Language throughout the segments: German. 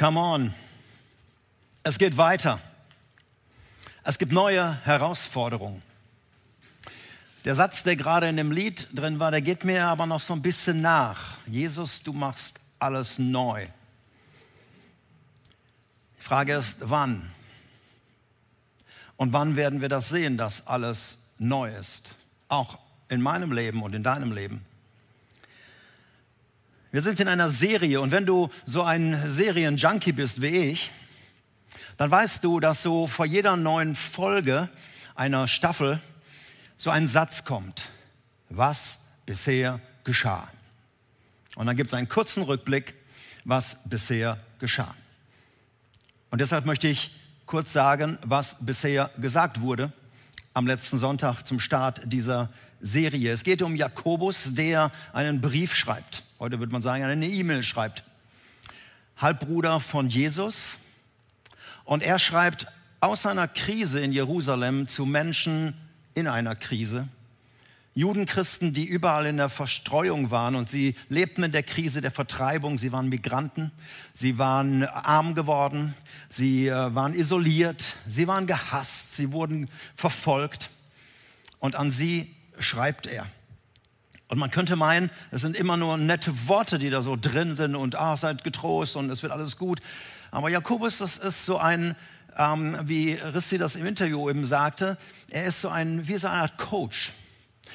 Come on. Es geht weiter. Es gibt neue Herausforderungen. Der Satz, der gerade in dem Lied drin war, der geht mir aber noch so ein bisschen nach. Jesus, du machst alles neu. Die Frage ist, wann? Und wann werden wir das sehen, dass alles neu ist? Auch in meinem Leben und in deinem Leben. Wir sind in einer Serie und wenn du so ein Serienjunkie bist wie ich, dann weißt du, dass so vor jeder neuen Folge einer Staffel so ein Satz kommt, was bisher geschah. Und dann gibt es einen kurzen Rückblick, was bisher geschah. Und deshalb möchte ich kurz sagen, was bisher gesagt wurde am letzten Sonntag zum Start dieser Serie. Es geht um Jakobus, der einen Brief schreibt. Heute würde man sagen, eine E-Mail schreibt. Halbbruder von Jesus. Und er schreibt aus seiner Krise in Jerusalem zu Menschen in einer Krise. Judenchristen, die überall in der Verstreuung waren und sie lebten in der Krise der Vertreibung. Sie waren Migranten, sie waren arm geworden, sie äh, waren isoliert, sie waren gehasst, sie wurden verfolgt. Und an sie schreibt er. Und man könnte meinen, es sind immer nur nette Worte, die da so drin sind und ah, seid getrost und es wird alles gut. Aber Jakobus, das ist so ein, ähm, wie Rissi das im Interview eben sagte, er ist so ein, wie so eine Art Coach,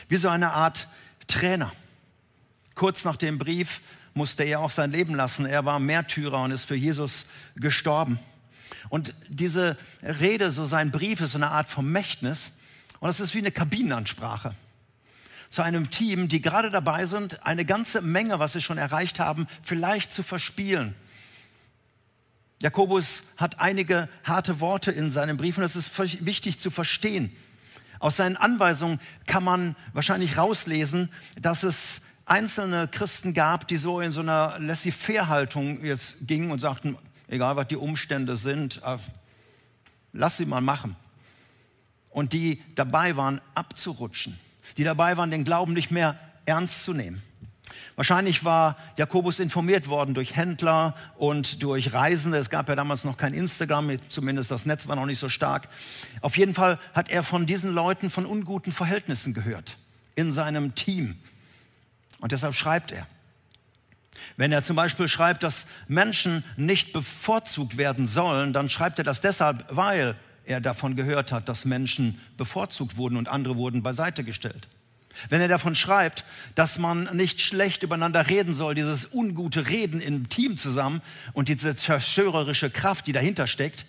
wie so eine Art Trainer. Kurz nach dem Brief musste er auch sein Leben lassen. Er war Märtyrer und ist für Jesus gestorben. Und diese Rede, so sein Brief, ist so eine Art Vermächtnis. Und das ist wie eine Kabinenansprache zu einem Team, die gerade dabei sind, eine ganze Menge, was sie schon erreicht haben, vielleicht zu verspielen. Jakobus hat einige harte Worte in seinem Brief und das ist wichtig zu verstehen. Aus seinen Anweisungen kann man wahrscheinlich rauslesen, dass es einzelne Christen gab, die so in so einer Laissez-faire-Haltung jetzt gingen und sagten, egal was die Umstände sind, äh, lass sie mal machen. Und die dabei waren, abzurutschen die dabei waren, den Glauben nicht mehr ernst zu nehmen. Wahrscheinlich war Jakobus informiert worden durch Händler und durch Reisende. Es gab ja damals noch kein Instagram, zumindest das Netz war noch nicht so stark. Auf jeden Fall hat er von diesen Leuten von unguten Verhältnissen gehört in seinem Team. Und deshalb schreibt er. Wenn er zum Beispiel schreibt, dass Menschen nicht bevorzugt werden sollen, dann schreibt er das deshalb, weil er davon gehört hat, dass Menschen bevorzugt wurden und andere wurden beiseite gestellt. Wenn er davon schreibt, dass man nicht schlecht übereinander reden soll, dieses ungute Reden im Team zusammen und diese zerstörerische Kraft, die dahinter steckt,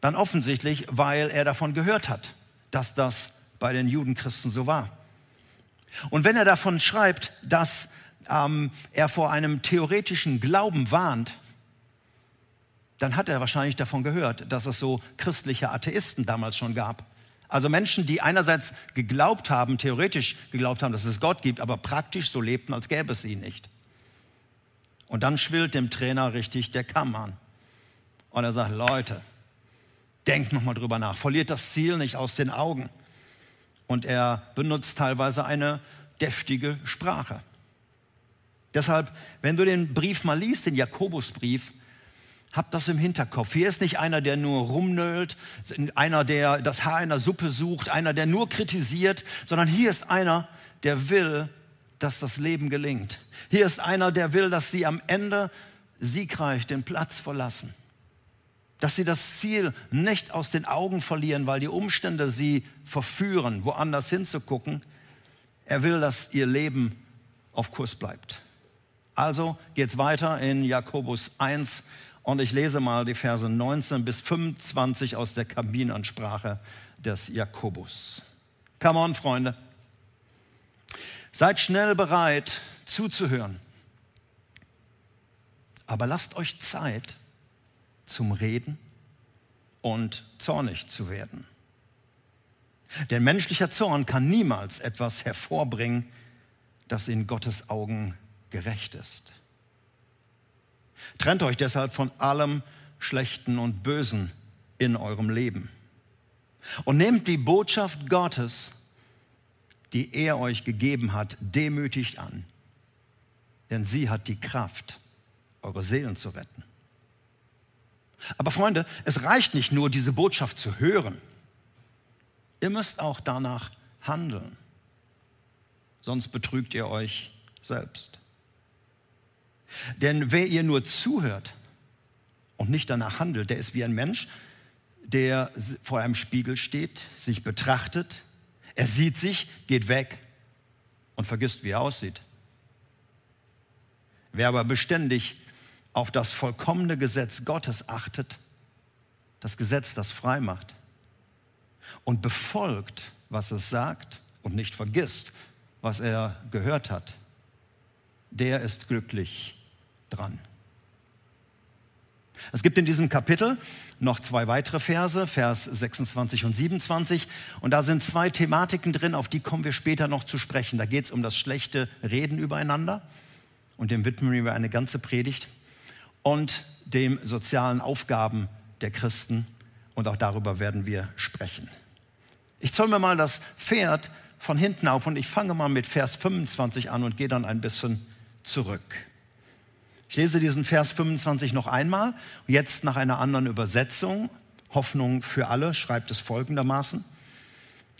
dann offensichtlich, weil er davon gehört hat, dass das bei den Judenchristen so war. Und wenn er davon schreibt, dass ähm, er vor einem theoretischen Glauben warnt, dann hat er wahrscheinlich davon gehört, dass es so christliche Atheisten damals schon gab. Also Menschen, die einerseits geglaubt haben, theoretisch geglaubt haben, dass es Gott gibt, aber praktisch so lebten, als gäbe es ihn nicht. Und dann schwillt dem Trainer richtig der Kamm an. Und er sagt, Leute, denkt nochmal drüber nach, verliert das Ziel nicht aus den Augen. Und er benutzt teilweise eine deftige Sprache. Deshalb, wenn du den Brief mal liest, den Jakobusbrief, Habt das im Hinterkopf. Hier ist nicht einer, der nur rumnölt, einer, der das Haar in der Suppe sucht, einer, der nur kritisiert, sondern hier ist einer, der will, dass das Leben gelingt. Hier ist einer, der will, dass sie am Ende siegreich den Platz verlassen. Dass sie das Ziel nicht aus den Augen verlieren, weil die Umstände sie verführen, woanders hinzugucken. Er will, dass ihr Leben auf Kurs bleibt. Also geht's weiter in Jakobus 1, und ich lese mal die Verse 19 bis 25 aus der Kabinenansprache des Jakobus. Come on, Freunde. Seid schnell bereit zuzuhören. Aber lasst euch Zeit zum Reden und zornig zu werden. Denn menschlicher Zorn kann niemals etwas hervorbringen, das in Gottes Augen gerecht ist. Trennt euch deshalb von allem Schlechten und Bösen in eurem Leben. Und nehmt die Botschaft Gottes, die er euch gegeben hat, demütig an. Denn sie hat die Kraft, eure Seelen zu retten. Aber Freunde, es reicht nicht nur, diese Botschaft zu hören. Ihr müsst auch danach handeln. Sonst betrügt ihr euch selbst. Denn wer ihr nur zuhört und nicht danach handelt, der ist wie ein Mensch, der vor einem Spiegel steht, sich betrachtet, er sieht sich, geht weg und vergisst, wie er aussieht. Wer aber beständig auf das vollkommene Gesetz Gottes achtet, das Gesetz, das frei macht, und befolgt, was es sagt und nicht vergisst, was er gehört hat, der ist glücklich dran. Es gibt in diesem Kapitel noch zwei weitere Verse, Vers 26 und 27. Und da sind zwei Thematiken drin, auf die kommen wir später noch zu sprechen. Da geht es um das schlechte Reden übereinander. Und dem widmen wir eine ganze Predigt. Und dem sozialen Aufgaben der Christen. Und auch darüber werden wir sprechen. Ich zoll mir mal das Pferd von hinten auf und ich fange mal mit Vers 25 an und gehe dann ein bisschen zurück. Ich lese diesen Vers 25 noch einmal, jetzt nach einer anderen Übersetzung. Hoffnung für alle schreibt es folgendermaßen.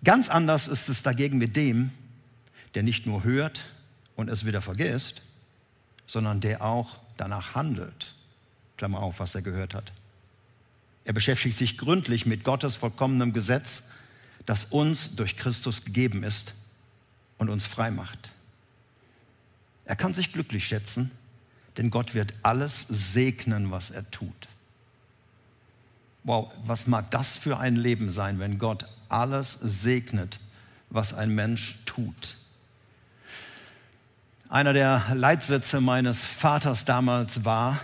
Ganz anders ist es dagegen mit dem, der nicht nur hört und es wieder vergisst, sondern der auch danach handelt. Klammer auf, was er gehört hat. Er beschäftigt sich gründlich mit Gottes vollkommenem Gesetz, das uns durch Christus gegeben ist und uns frei macht. Er kann sich glücklich schätzen, denn Gott wird alles segnen, was er tut. Wow, was mag das für ein Leben sein, wenn Gott alles segnet, was ein Mensch tut. Einer der Leitsätze meines Vaters damals war,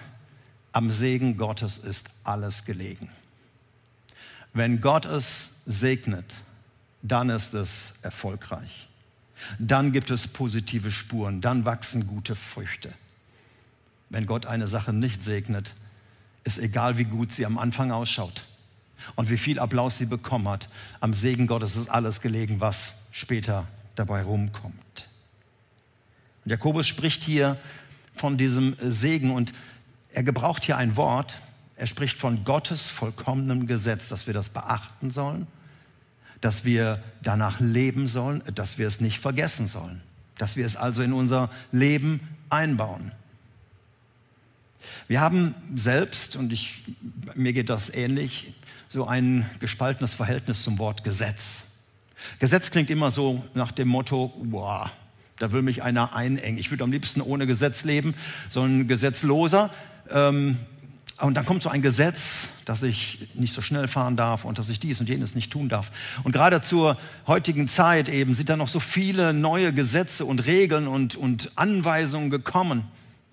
am Segen Gottes ist alles gelegen. Wenn Gott es segnet, dann ist es erfolgreich. Dann gibt es positive Spuren, dann wachsen gute Früchte. Wenn Gott eine Sache nicht segnet, ist egal, wie gut sie am Anfang ausschaut und wie viel Applaus sie bekommen hat. Am Segen Gottes ist alles gelegen, was später dabei rumkommt. Und Jakobus spricht hier von diesem Segen und er gebraucht hier ein Wort. Er spricht von Gottes vollkommenem Gesetz, dass wir das beachten sollen, dass wir danach leben sollen, dass wir es nicht vergessen sollen, dass wir es also in unser Leben einbauen. Wir haben selbst, und ich, mir geht das ähnlich, so ein gespaltenes Verhältnis zum Wort Gesetz. Gesetz klingt immer so nach dem Motto, boah, da will mich einer einengen. Ich würde am liebsten ohne Gesetz leben, so ein Gesetzloser. Ähm, und dann kommt so ein Gesetz, dass ich nicht so schnell fahren darf und dass ich dies und jenes nicht tun darf. Und gerade zur heutigen Zeit eben sind da noch so viele neue Gesetze und Regeln und, und Anweisungen gekommen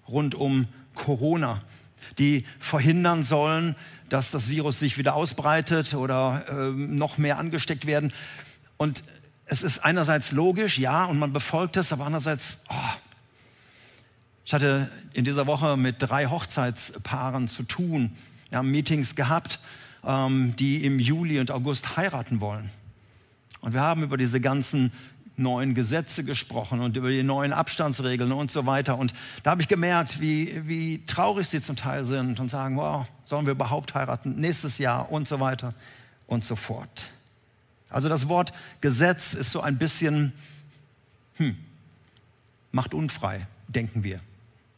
rund um Corona, die verhindern sollen, dass das Virus sich wieder ausbreitet oder äh, noch mehr angesteckt werden. Und es ist einerseits logisch, ja, und man befolgt es, aber andererseits, oh. ich hatte in dieser Woche mit drei Hochzeitspaaren zu tun, ja, Meetings gehabt, ähm, die im Juli und August heiraten wollen. Und wir haben über diese ganzen neuen Gesetze gesprochen und über die neuen Abstandsregeln und so weiter. Und da habe ich gemerkt, wie, wie traurig sie zum Teil sind und sagen, wow, sollen wir überhaupt heiraten nächstes Jahr und so weiter und so fort. Also das Wort Gesetz ist so ein bisschen, hm, macht unfrei, denken wir.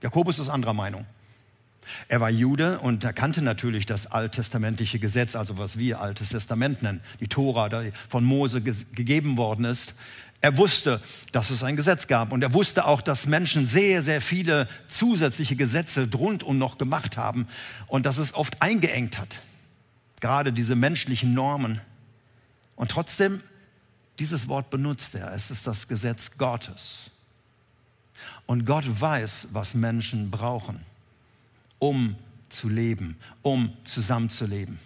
Jakobus ist anderer Meinung. Er war Jude und er kannte natürlich das alttestamentliche Gesetz, also was wir Altes Testament nennen, die Tora, die von Mose gegeben worden ist. Er wusste, dass es ein Gesetz gab und er wusste auch, dass Menschen sehr, sehr viele zusätzliche Gesetze rundum noch gemacht haben und dass es oft eingeengt hat. Gerade diese menschlichen Normen. Und trotzdem, dieses Wort benutzt er. Es ist das Gesetz Gottes. Und Gott weiß, was Menschen brauchen, um zu leben, um zusammenzuleben.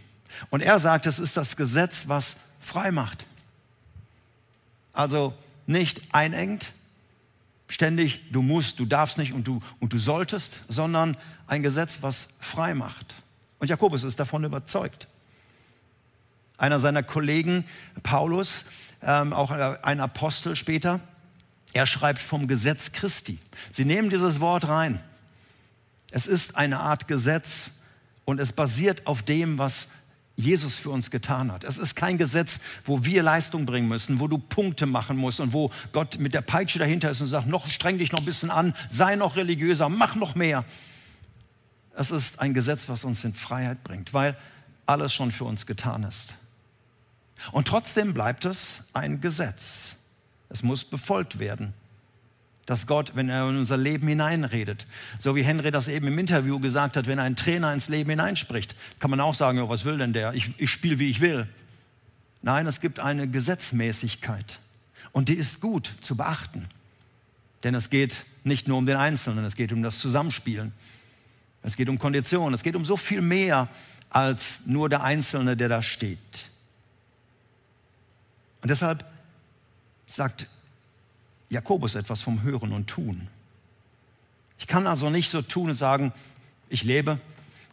Und er sagt, es ist das Gesetz, was frei macht. Also nicht einengt, ständig du musst, du darfst nicht und du, und du solltest, sondern ein Gesetz, was frei macht. Und Jakobus ist davon überzeugt. Einer seiner Kollegen, Paulus, ähm, auch ein Apostel später, er schreibt vom Gesetz Christi. Sie nehmen dieses Wort rein. Es ist eine Art Gesetz, und es basiert auf dem, was Jesus für uns getan hat. Es ist kein Gesetz, wo wir Leistung bringen müssen, wo du Punkte machen musst und wo Gott mit der Peitsche dahinter ist und sagt, noch streng dich noch ein bisschen an, sei noch religiöser, mach noch mehr. Es ist ein Gesetz, was uns in Freiheit bringt, weil alles schon für uns getan ist. Und trotzdem bleibt es ein Gesetz. Es muss befolgt werden dass Gott, wenn er in unser Leben hineinredet, so wie Henry das eben im Interview gesagt hat, wenn ein Trainer ins Leben hineinspricht, kann man auch sagen, ja, was will denn der? Ich, ich spiele, wie ich will. Nein, es gibt eine Gesetzmäßigkeit und die ist gut zu beachten. Denn es geht nicht nur um den Einzelnen, es geht um das Zusammenspielen. Es geht um Konditionen, es geht um so viel mehr als nur der Einzelne, der da steht. Und deshalb sagt Jakobus etwas vom Hören und Tun. Ich kann also nicht so tun und sagen, ich lebe,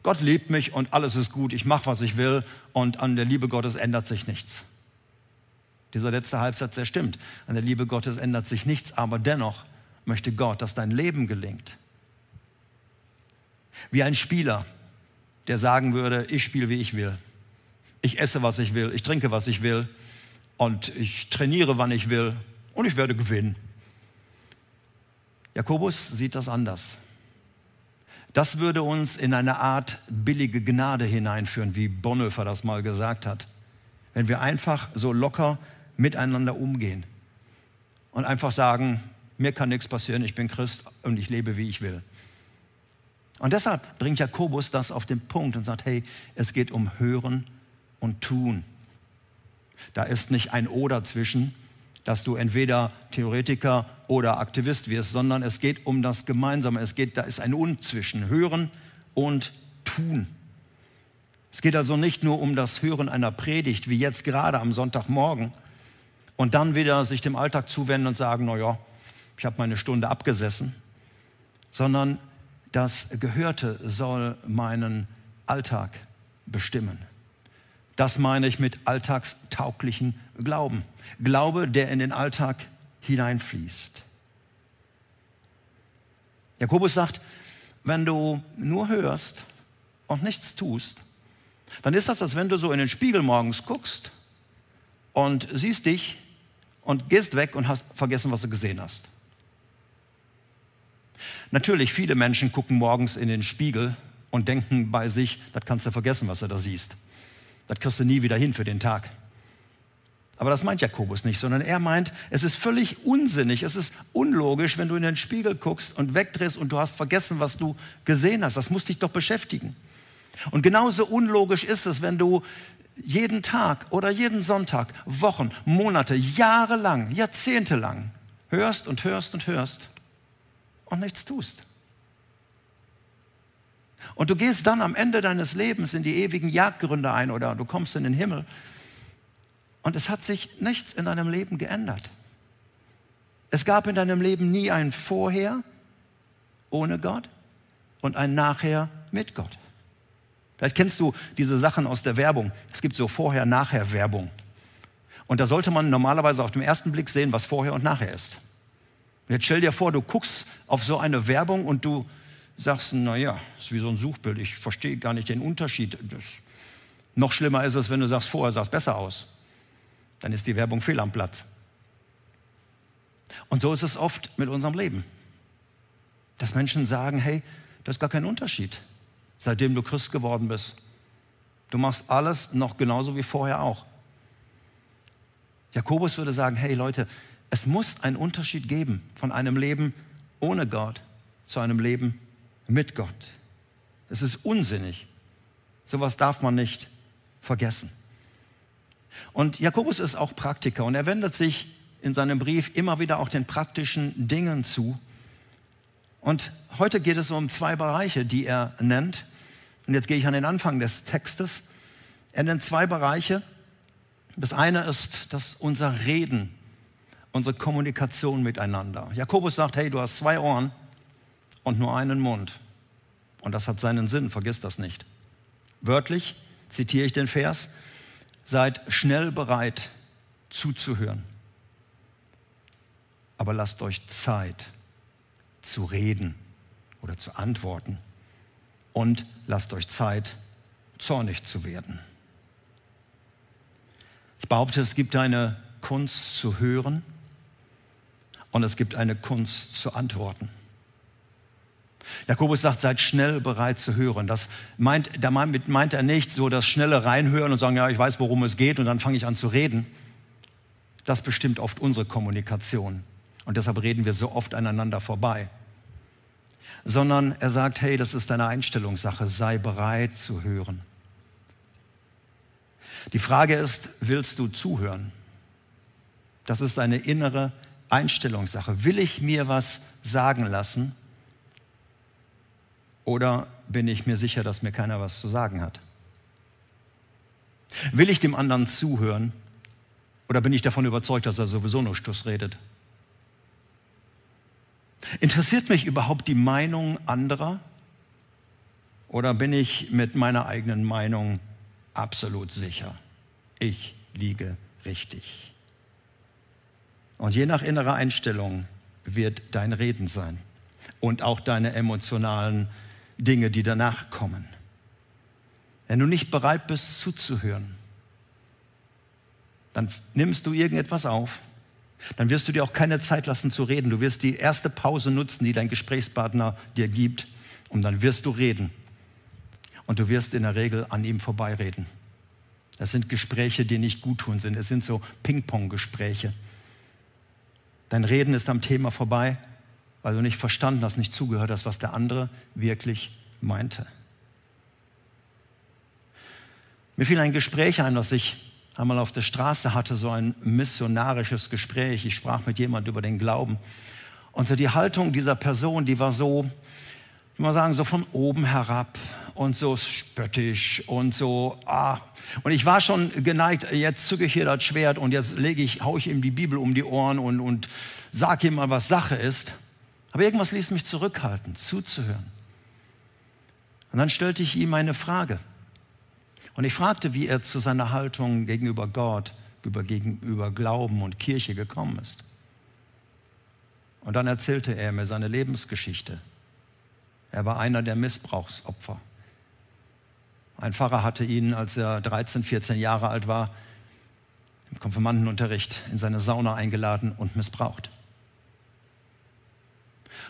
Gott liebt mich und alles ist gut, ich mache, was ich will und an der Liebe Gottes ändert sich nichts. Dieser letzte Halbsatz, der stimmt. An der Liebe Gottes ändert sich nichts, aber dennoch möchte Gott, dass dein Leben gelingt. Wie ein Spieler, der sagen würde, ich spiele, wie ich will. Ich esse, was ich will, ich trinke, was ich will und ich trainiere, wann ich will und ich werde gewinnen. Jakobus sieht das anders. Das würde uns in eine Art billige Gnade hineinführen, wie Bonhoeffer das mal gesagt hat. Wenn wir einfach so locker miteinander umgehen und einfach sagen, mir kann nichts passieren, ich bin Christ und ich lebe, wie ich will. Und deshalb bringt Jakobus das auf den Punkt und sagt, hey, es geht um Hören und Tun. Da ist nicht ein Oder zwischen, dass du entweder Theoretiker oder Aktivist wirst, sondern es geht um das Gemeinsame. Es geht, da ist ein Und zwischen Hören und Tun. Es geht also nicht nur um das Hören einer Predigt, wie jetzt gerade am Sonntagmorgen, und dann wieder sich dem Alltag zuwenden und sagen, naja, ich habe meine Stunde abgesessen, sondern das Gehörte soll meinen Alltag bestimmen. Das meine ich mit alltagstauglichen Glauben. Glaube, der in den Alltag hineinfließt. Jakobus sagt, wenn du nur hörst und nichts tust, dann ist das, als wenn du so in den Spiegel morgens guckst und siehst dich und gehst weg und hast vergessen, was du gesehen hast. Natürlich, viele Menschen gucken morgens in den Spiegel und denken bei sich, das kannst du vergessen, was du da siehst. Das kriegst du nie wieder hin für den Tag. Aber das meint Jakobus nicht, sondern er meint, es ist völlig unsinnig, es ist unlogisch, wenn du in den Spiegel guckst und wegdrehst und du hast vergessen, was du gesehen hast. Das muss dich doch beschäftigen. Und genauso unlogisch ist es, wenn du jeden Tag oder jeden Sonntag, Wochen, Monate, Jahre lang, Jahrzehnte lang hörst und hörst und hörst und nichts tust. Und du gehst dann am Ende deines Lebens in die ewigen Jagdgründe ein oder du kommst in den Himmel. Und es hat sich nichts in deinem Leben geändert. Es gab in deinem Leben nie ein Vorher ohne Gott und ein Nachher mit Gott. Vielleicht kennst du diese Sachen aus der Werbung. Es gibt so Vorher-Nachher-Werbung. Und da sollte man normalerweise auf den ersten Blick sehen, was vorher und nachher ist. Und jetzt stell dir vor, du guckst auf so eine Werbung und du sagst, naja, ist wie so ein Suchbild, ich verstehe gar nicht den Unterschied. Das, noch schlimmer ist es, wenn du sagst, vorher sah es besser aus. Dann ist die Werbung fehl am Platz. Und so ist es oft mit unserem Leben. Dass Menschen sagen, hey, das ist gar kein Unterschied, seitdem du Christ geworden bist. Du machst alles noch genauso wie vorher auch. Jakobus würde sagen, hey Leute, es muss einen Unterschied geben von einem Leben ohne Gott zu einem Leben mit Gott. Es ist unsinnig. Sowas darf man nicht vergessen. Und Jakobus ist auch Praktiker und er wendet sich in seinem Brief immer wieder auch den praktischen Dingen zu. Und heute geht es um zwei Bereiche, die er nennt. Und jetzt gehe ich an den Anfang des Textes. Er nennt zwei Bereiche. Das eine ist dass unser Reden, unsere Kommunikation miteinander. Jakobus sagt, hey, du hast zwei Ohren und nur einen Mund. Und das hat seinen Sinn, vergiss das nicht. Wörtlich zitiere ich den Vers, seid schnell bereit zuzuhören, aber lasst euch Zeit zu reden oder zu antworten und lasst euch Zeit zornig zu werden. Ich behaupte, es gibt eine Kunst zu hören und es gibt eine Kunst zu antworten. Jakobus sagt, seid schnell bereit zu hören. Das meint, damit meint er nicht so das schnelle Reinhören und sagen, ja, ich weiß, worum es geht und dann fange ich an zu reden. Das bestimmt oft unsere Kommunikation. Und deshalb reden wir so oft aneinander vorbei. Sondern er sagt, hey, das ist eine Einstellungssache, sei bereit zu hören. Die Frage ist, willst du zuhören? Das ist eine innere Einstellungssache. Will ich mir was sagen lassen oder bin ich mir sicher, dass mir keiner was zu sagen hat? Will ich dem anderen zuhören oder bin ich davon überzeugt, dass er sowieso nur Stuss redet? Interessiert mich überhaupt die Meinung anderer oder bin ich mit meiner eigenen Meinung absolut sicher? Ich liege richtig. Und je nach innerer Einstellung wird dein Reden sein und auch deine emotionalen Dinge, die danach kommen. Wenn du nicht bereit bist zuzuhören, dann nimmst du irgendetwas auf, dann wirst du dir auch keine Zeit lassen zu reden. Du wirst die erste Pause nutzen, die dein Gesprächspartner dir gibt, und dann wirst du reden. Und du wirst in der Regel an ihm vorbeireden. Das sind Gespräche, die nicht gut tun sind. Es sind so Ping-Pong-Gespräche. Dein Reden ist am Thema vorbei, weil du nicht verstanden hast, nicht zugehört hast, was der andere wirklich meinte. Mir fiel ein Gespräch ein, das ich einmal auf der Straße hatte, so ein missionarisches Gespräch. Ich sprach mit jemand über den Glauben. Und so die Haltung dieser Person, die war so, ich mal sagen, so von oben herab und so spöttisch und so, ah. Und ich war schon geneigt, jetzt zücke ich hier das Schwert und jetzt lege ich, hau ich ihm die Bibel um die Ohren und, und sag ihm mal, was Sache ist. Aber irgendwas ließ mich zurückhalten, zuzuhören. Und dann stellte ich ihm eine Frage. Und ich fragte, wie er zu seiner Haltung gegenüber Gott, gegenüber Glauben und Kirche gekommen ist. Und dann erzählte er mir seine Lebensgeschichte. Er war einer der Missbrauchsopfer. Ein Pfarrer hatte ihn, als er 13, 14 Jahre alt war, im Konfirmandenunterricht in seine Sauna eingeladen und missbraucht.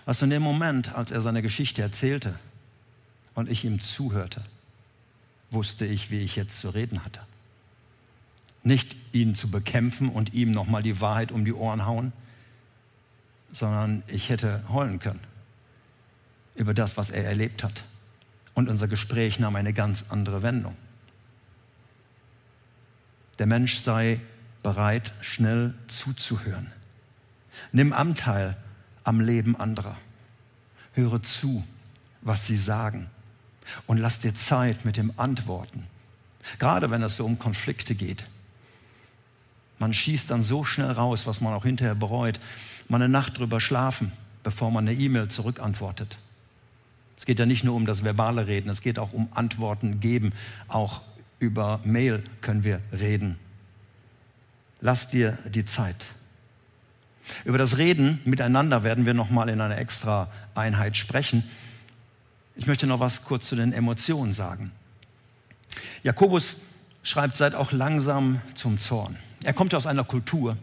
Was in dem Moment, als er seine Geschichte erzählte und ich ihm zuhörte, wusste ich, wie ich jetzt zu reden hatte. Nicht ihn zu bekämpfen und ihm nochmal die Wahrheit um die Ohren hauen, sondern ich hätte heulen können über das, was er erlebt hat. Und unser Gespräch nahm eine ganz andere Wendung. Der Mensch sei bereit, schnell zuzuhören. Nimm Anteil am Leben anderer. Höre zu, was sie sagen und lass dir Zeit mit dem Antworten. Gerade wenn es so um Konflikte geht. Man schießt dann so schnell raus, was man auch hinterher bereut. Mal eine Nacht drüber schlafen, bevor man eine E-Mail zurückantwortet. Es geht ja nicht nur um das verbale Reden, es geht auch um Antworten geben. Auch über Mail können wir reden. Lass dir die Zeit. Über das Reden miteinander werden wir nochmal in einer extra Einheit sprechen. Ich möchte noch was kurz zu den Emotionen sagen. Jakobus schreibt, seid auch langsam zum Zorn. Er kommt aus einer Kultur,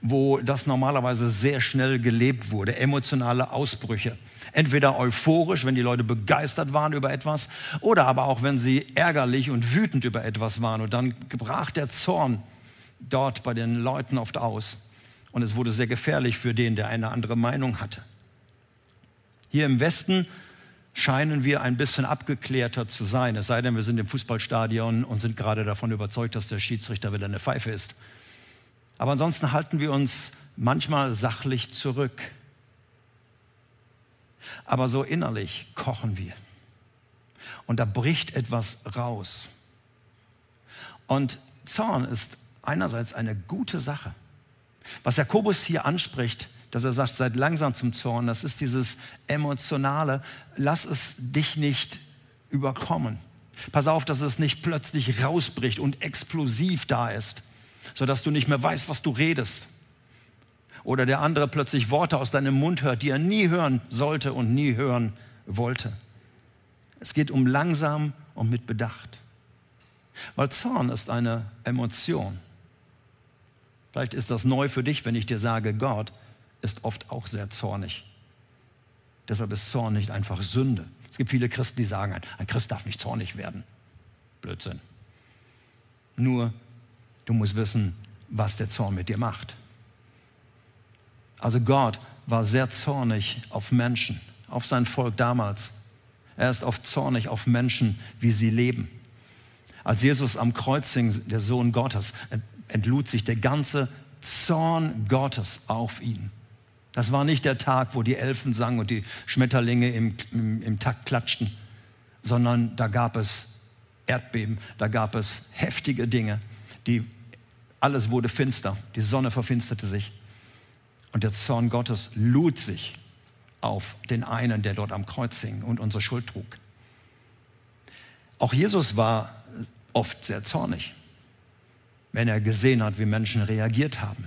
wo das normalerweise sehr schnell gelebt wurde, emotionale Ausbrüche. Entweder euphorisch, wenn die Leute begeistert waren über etwas, oder aber auch, wenn sie ärgerlich und wütend über etwas waren. Und dann brach der Zorn dort bei den Leuten oft aus. Und es wurde sehr gefährlich für den, der eine andere Meinung hatte. Hier im Westen scheinen wir ein bisschen abgeklärter zu sein. Es sei denn, wir sind im Fußballstadion und sind gerade davon überzeugt, dass der Schiedsrichter wieder eine Pfeife ist. Aber ansonsten halten wir uns manchmal sachlich zurück. Aber so innerlich kochen wir. Und da bricht etwas raus. Und Zorn ist einerseits eine gute Sache. Was Jakobus hier anspricht, dass er sagt, seid langsam zum Zorn. Das ist dieses emotionale, lass es dich nicht überkommen. Pass auf, dass es nicht plötzlich rausbricht und explosiv da ist, sodass du nicht mehr weißt, was du redest. Oder der andere plötzlich Worte aus deinem Mund hört, die er nie hören sollte und nie hören wollte. Es geht um langsam und mit Bedacht. Weil Zorn ist eine Emotion. Vielleicht ist das neu für dich, wenn ich dir sage, Gott ist oft auch sehr zornig. Deshalb ist Zorn nicht einfach Sünde. Es gibt viele Christen, die sagen, ein Christ darf nicht zornig werden. Blödsinn. Nur, du musst wissen, was der Zorn mit dir macht. Also Gott war sehr zornig auf Menschen, auf sein Volk damals. Er ist oft zornig auf Menschen, wie sie leben. Als Jesus am Kreuz hing, der Sohn Gottes, entlud sich der ganze Zorn Gottes auf ihn. Das war nicht der Tag, wo die Elfen sangen und die Schmetterlinge im, im, im Takt klatschten, sondern da gab es Erdbeben, da gab es heftige Dinge, die alles wurde finster, die Sonne verfinsterte sich und der Zorn Gottes lud sich auf den einen, der dort am Kreuz hing und unsere Schuld trug. Auch Jesus war oft sehr zornig, wenn er gesehen hat, wie Menschen reagiert haben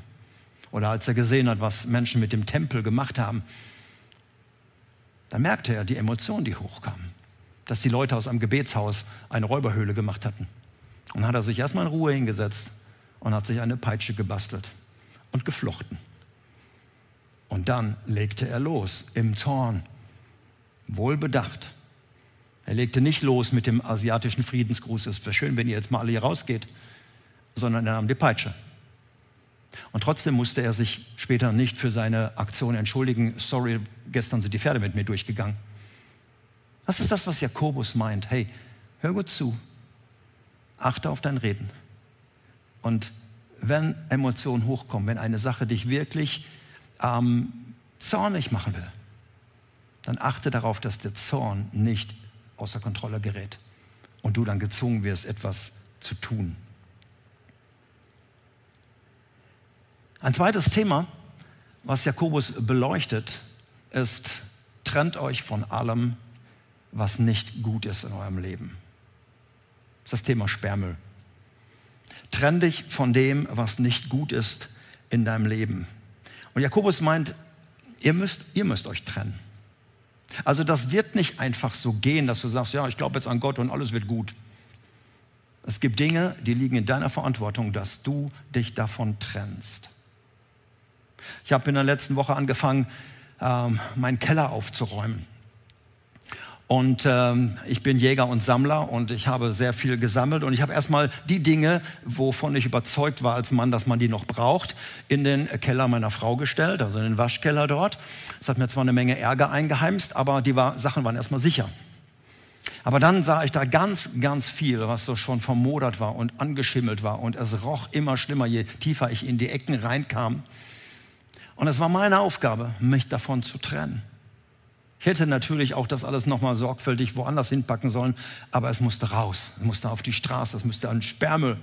oder als er gesehen hat, was Menschen mit dem Tempel gemacht haben. Da merkte er die Emotionen, die hochkamen, dass die Leute aus einem Gebetshaus eine Räuberhöhle gemacht hatten. Und hat er sich erstmal in Ruhe hingesetzt und hat sich eine Peitsche gebastelt und geflochten. Und dann legte er los im Zorn, wohlbedacht. Er legte nicht los mit dem asiatischen Friedensgruß, es wäre schön, wenn ihr jetzt mal alle hier rausgeht, sondern er nahm die Peitsche. Und trotzdem musste er sich später nicht für seine Aktion entschuldigen. Sorry, gestern sind die Pferde mit mir durchgegangen. Das ist das, was Jakobus meint. Hey, hör gut zu, achte auf dein Reden. Und wenn Emotionen hochkommen, wenn eine Sache dich wirklich ähm, zornig machen will, dann achte darauf, dass der Zorn nicht außer Kontrolle gerät und du dann gezwungen wirst, etwas zu tun. Ein zweites Thema, was Jakobus beleuchtet, ist, trennt euch von allem, was nicht gut ist in eurem Leben. Das ist das Thema Sperrmüll. Trenn dich von dem, was nicht gut ist in deinem Leben. Und Jakobus meint, ihr müsst, ihr müsst euch trennen. Also das wird nicht einfach so gehen, dass du sagst, ja, ich glaube jetzt an Gott und alles wird gut. Es gibt Dinge, die liegen in deiner Verantwortung, dass du dich davon trennst. Ich habe in der letzten Woche angefangen, ähm, meinen Keller aufzuräumen. Und ähm, ich bin Jäger und Sammler und ich habe sehr viel gesammelt und ich habe erstmal die Dinge, wovon ich überzeugt war als Mann, dass man die noch braucht, in den Keller meiner Frau gestellt, also in den Waschkeller dort. Das hat mir zwar eine Menge Ärger eingeheimst, aber die war, Sachen waren erstmal sicher. Aber dann sah ich da ganz, ganz viel, was so schon vermodert war und angeschimmelt war und es roch immer schlimmer, je tiefer ich in die Ecken reinkam. Und es war meine Aufgabe, mich davon zu trennen. Ich hätte natürlich auch das alles nochmal sorgfältig woanders hinpacken sollen, aber es musste raus, es musste auf die Straße, es musste an Sperrmüll.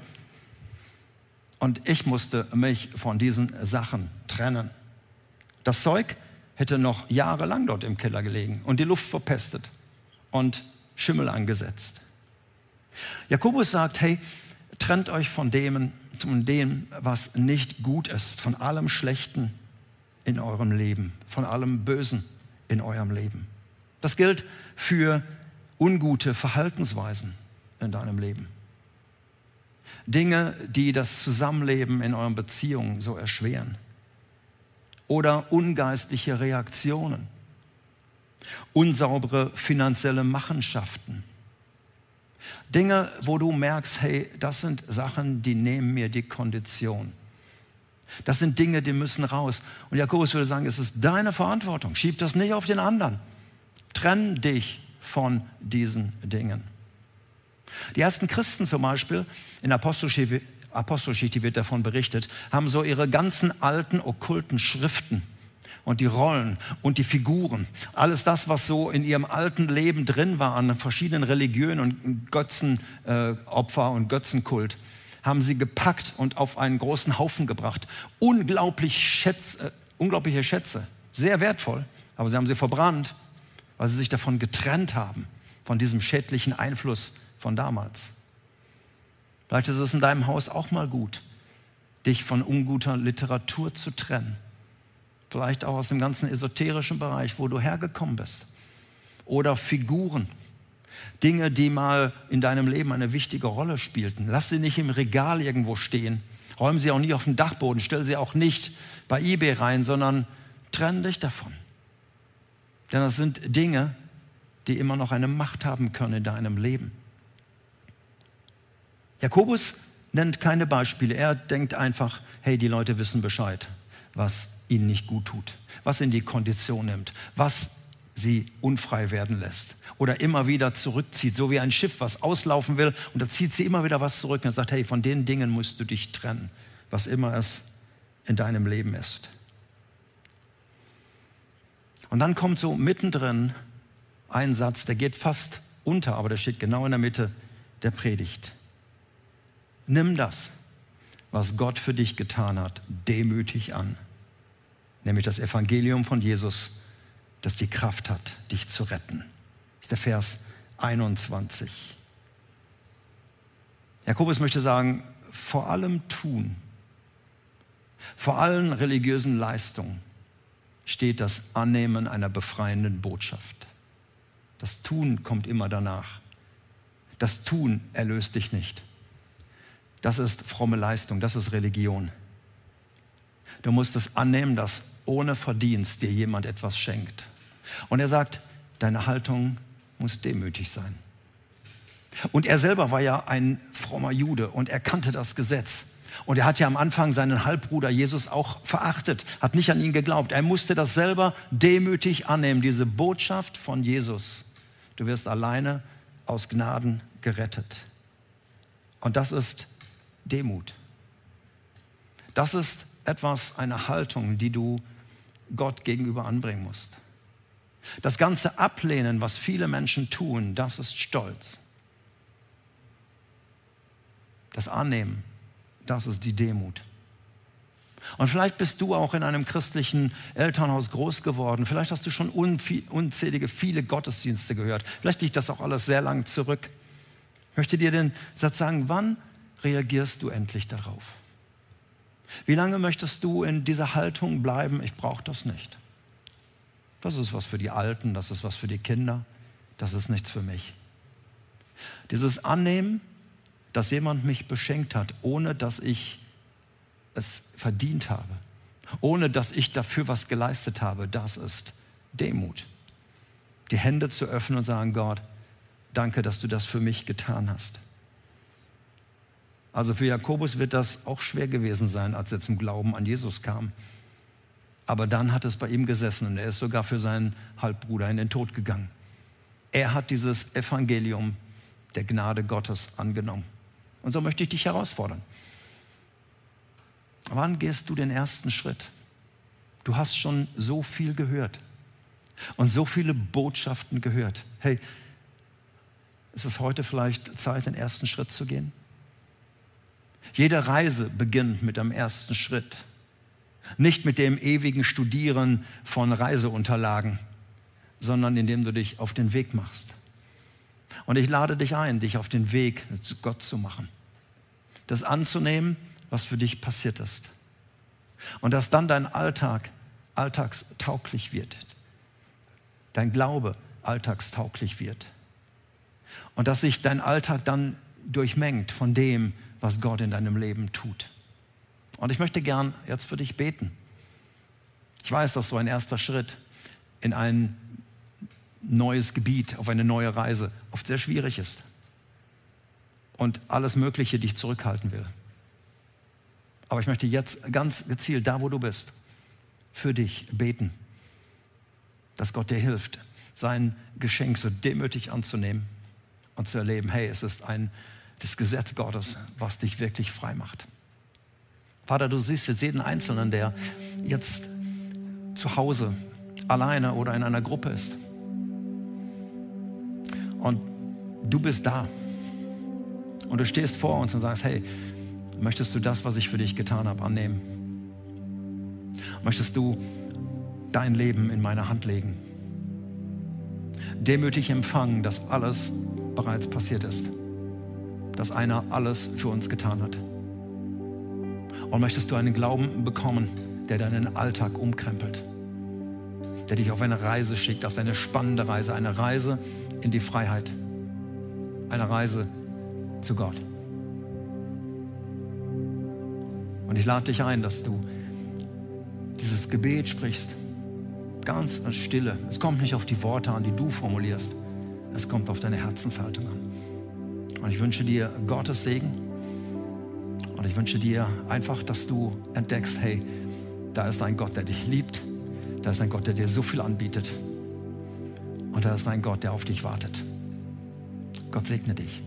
Und ich musste mich von diesen Sachen trennen. Das Zeug hätte noch jahrelang dort im Keller gelegen und die Luft verpestet und Schimmel angesetzt. Jakobus sagt, hey, trennt euch von dem, von dem, was nicht gut ist, von allem Schlechten, in eurem Leben, von allem Bösen in eurem Leben. Das gilt für ungute Verhaltensweisen in deinem Leben. Dinge, die das Zusammenleben in euren Beziehungen so erschweren. Oder ungeistliche Reaktionen. Unsaubere finanzielle Machenschaften. Dinge, wo du merkst, hey, das sind Sachen, die nehmen mir die Kondition. Das sind Dinge, die müssen raus. Und Jakobus würde sagen, es ist deine Verantwortung. Schieb das nicht auf den anderen. Trenn dich von diesen Dingen. Die ersten Christen zum Beispiel, in Apostelgeschichte wird davon berichtet, haben so ihre ganzen alten okkulten Schriften und die Rollen und die Figuren, alles das, was so in ihrem alten Leben drin war an verschiedenen Religionen und Götzenopfer und Götzenkult, haben sie gepackt und auf einen großen Haufen gebracht. Unglaublich Schätz, äh, unglaubliche Schätze, sehr wertvoll, aber sie haben sie verbrannt, weil sie sich davon getrennt haben, von diesem schädlichen Einfluss von damals. Vielleicht ist es in deinem Haus auch mal gut, dich von unguter Literatur zu trennen. Vielleicht auch aus dem ganzen esoterischen Bereich, wo du hergekommen bist. Oder Figuren, Dinge, die mal in deinem Leben eine wichtige Rolle spielten. Lass sie nicht im Regal irgendwo stehen. Räum sie auch nicht auf den Dachboden. Stell sie auch nicht bei eBay rein, sondern trenn dich davon. Denn das sind Dinge, die immer noch eine Macht haben können in deinem Leben. Jakobus nennt keine Beispiele. Er denkt einfach, hey, die Leute wissen Bescheid, was ihnen nicht gut tut, was in die Kondition nimmt, was sie unfrei werden lässt oder immer wieder zurückzieht, so wie ein Schiff, was auslaufen will und da zieht sie immer wieder was zurück und sagt, hey, von den Dingen musst du dich trennen, was immer es in deinem Leben ist. Und dann kommt so mittendrin ein Satz, der geht fast unter, aber der steht genau in der Mitte der Predigt. Nimm das, was Gott für dich getan hat, demütig an, nämlich das Evangelium von Jesus, das die Kraft hat, dich zu retten. Das ist der Vers 21. Jakobus möchte sagen, vor allem tun, vor allen religiösen Leistungen steht das Annehmen einer befreienden Botschaft. Das Tun kommt immer danach. Das Tun erlöst dich nicht. Das ist fromme Leistung, das ist Religion. Du musst es annehmen, dass ohne Verdienst dir jemand etwas schenkt. Und er sagt, deine Haltung muss demütig sein. Und er selber war ja ein frommer Jude und er kannte das Gesetz. Und er hat ja am Anfang seinen Halbbruder Jesus auch verachtet, hat nicht an ihn geglaubt. Er musste das selber demütig annehmen, diese Botschaft von Jesus. Du wirst alleine aus Gnaden gerettet. Und das ist Demut. Das ist etwas, eine Haltung, die du Gott gegenüber anbringen musst. Das ganze Ablehnen, was viele Menschen tun, das ist Stolz. Das Annehmen, das ist die Demut. Und vielleicht bist du auch in einem christlichen Elternhaus groß geworden. Vielleicht hast du schon unzählige, viele Gottesdienste gehört. Vielleicht liegt das auch alles sehr lang zurück. Ich möchte dir den Satz sagen, wann reagierst du endlich darauf? Wie lange möchtest du in dieser Haltung bleiben, ich brauche das nicht? Das ist was für die Alten, das ist was für die Kinder, das ist nichts für mich. Dieses Annehmen, dass jemand mich beschenkt hat, ohne dass ich es verdient habe, ohne dass ich dafür was geleistet habe, das ist Demut. Die Hände zu öffnen und sagen, Gott, danke, dass du das für mich getan hast. Also für Jakobus wird das auch schwer gewesen sein, als er zum Glauben an Jesus kam. Aber dann hat es bei ihm gesessen und er ist sogar für seinen Halbbruder in den Tod gegangen. Er hat dieses Evangelium der Gnade Gottes angenommen. Und so möchte ich dich herausfordern. Wann gehst du den ersten Schritt? Du hast schon so viel gehört und so viele Botschaften gehört. Hey, ist es heute vielleicht Zeit, den ersten Schritt zu gehen? Jede Reise beginnt mit dem ersten Schritt. Nicht mit dem ewigen Studieren von Reiseunterlagen, sondern indem du dich auf den Weg machst. Und ich lade dich ein, dich auf den Weg zu Gott zu machen. Das anzunehmen, was für dich passiert ist. Und dass dann dein Alltag alltagstauglich wird. Dein Glaube alltagstauglich wird. Und dass sich dein Alltag dann durchmengt von dem, was Gott in deinem Leben tut. Und ich möchte gern jetzt für dich beten. Ich weiß, dass so ein erster Schritt in ein neues Gebiet, auf eine neue Reise oft sehr schwierig ist und alles Mögliche dich zurückhalten will. Aber ich möchte jetzt ganz gezielt, da wo du bist, für dich beten, dass Gott dir hilft, sein Geschenk so demütig anzunehmen und zu erleben, hey, es ist ein, das Gesetz Gottes, was dich wirklich frei macht. Vater, du siehst jetzt jeden Einzelnen, der jetzt zu Hause alleine oder in einer Gruppe ist. Und du bist da. Und du stehst vor uns und sagst, hey, möchtest du das, was ich für dich getan habe, annehmen? Möchtest du dein Leben in meine Hand legen? Demütig empfangen, dass alles bereits passiert ist. Dass einer alles für uns getan hat. Und möchtest du einen Glauben bekommen, der deinen Alltag umkrempelt? Der dich auf eine Reise schickt, auf eine spannende Reise, eine Reise in die Freiheit eine Reise zu Gott. Und ich lade dich ein, dass du dieses Gebet sprichst. Ganz stille. Es kommt nicht auf die Worte an, die du formulierst. Es kommt auf deine Herzenshaltung an. Und ich wünsche dir Gottes Segen. Und ich wünsche dir einfach, dass du entdeckst, hey, da ist ein Gott, der dich liebt. Da ist ein Gott, der dir so viel anbietet. Und da ist ein Gott, der auf dich wartet. Gott segne dich.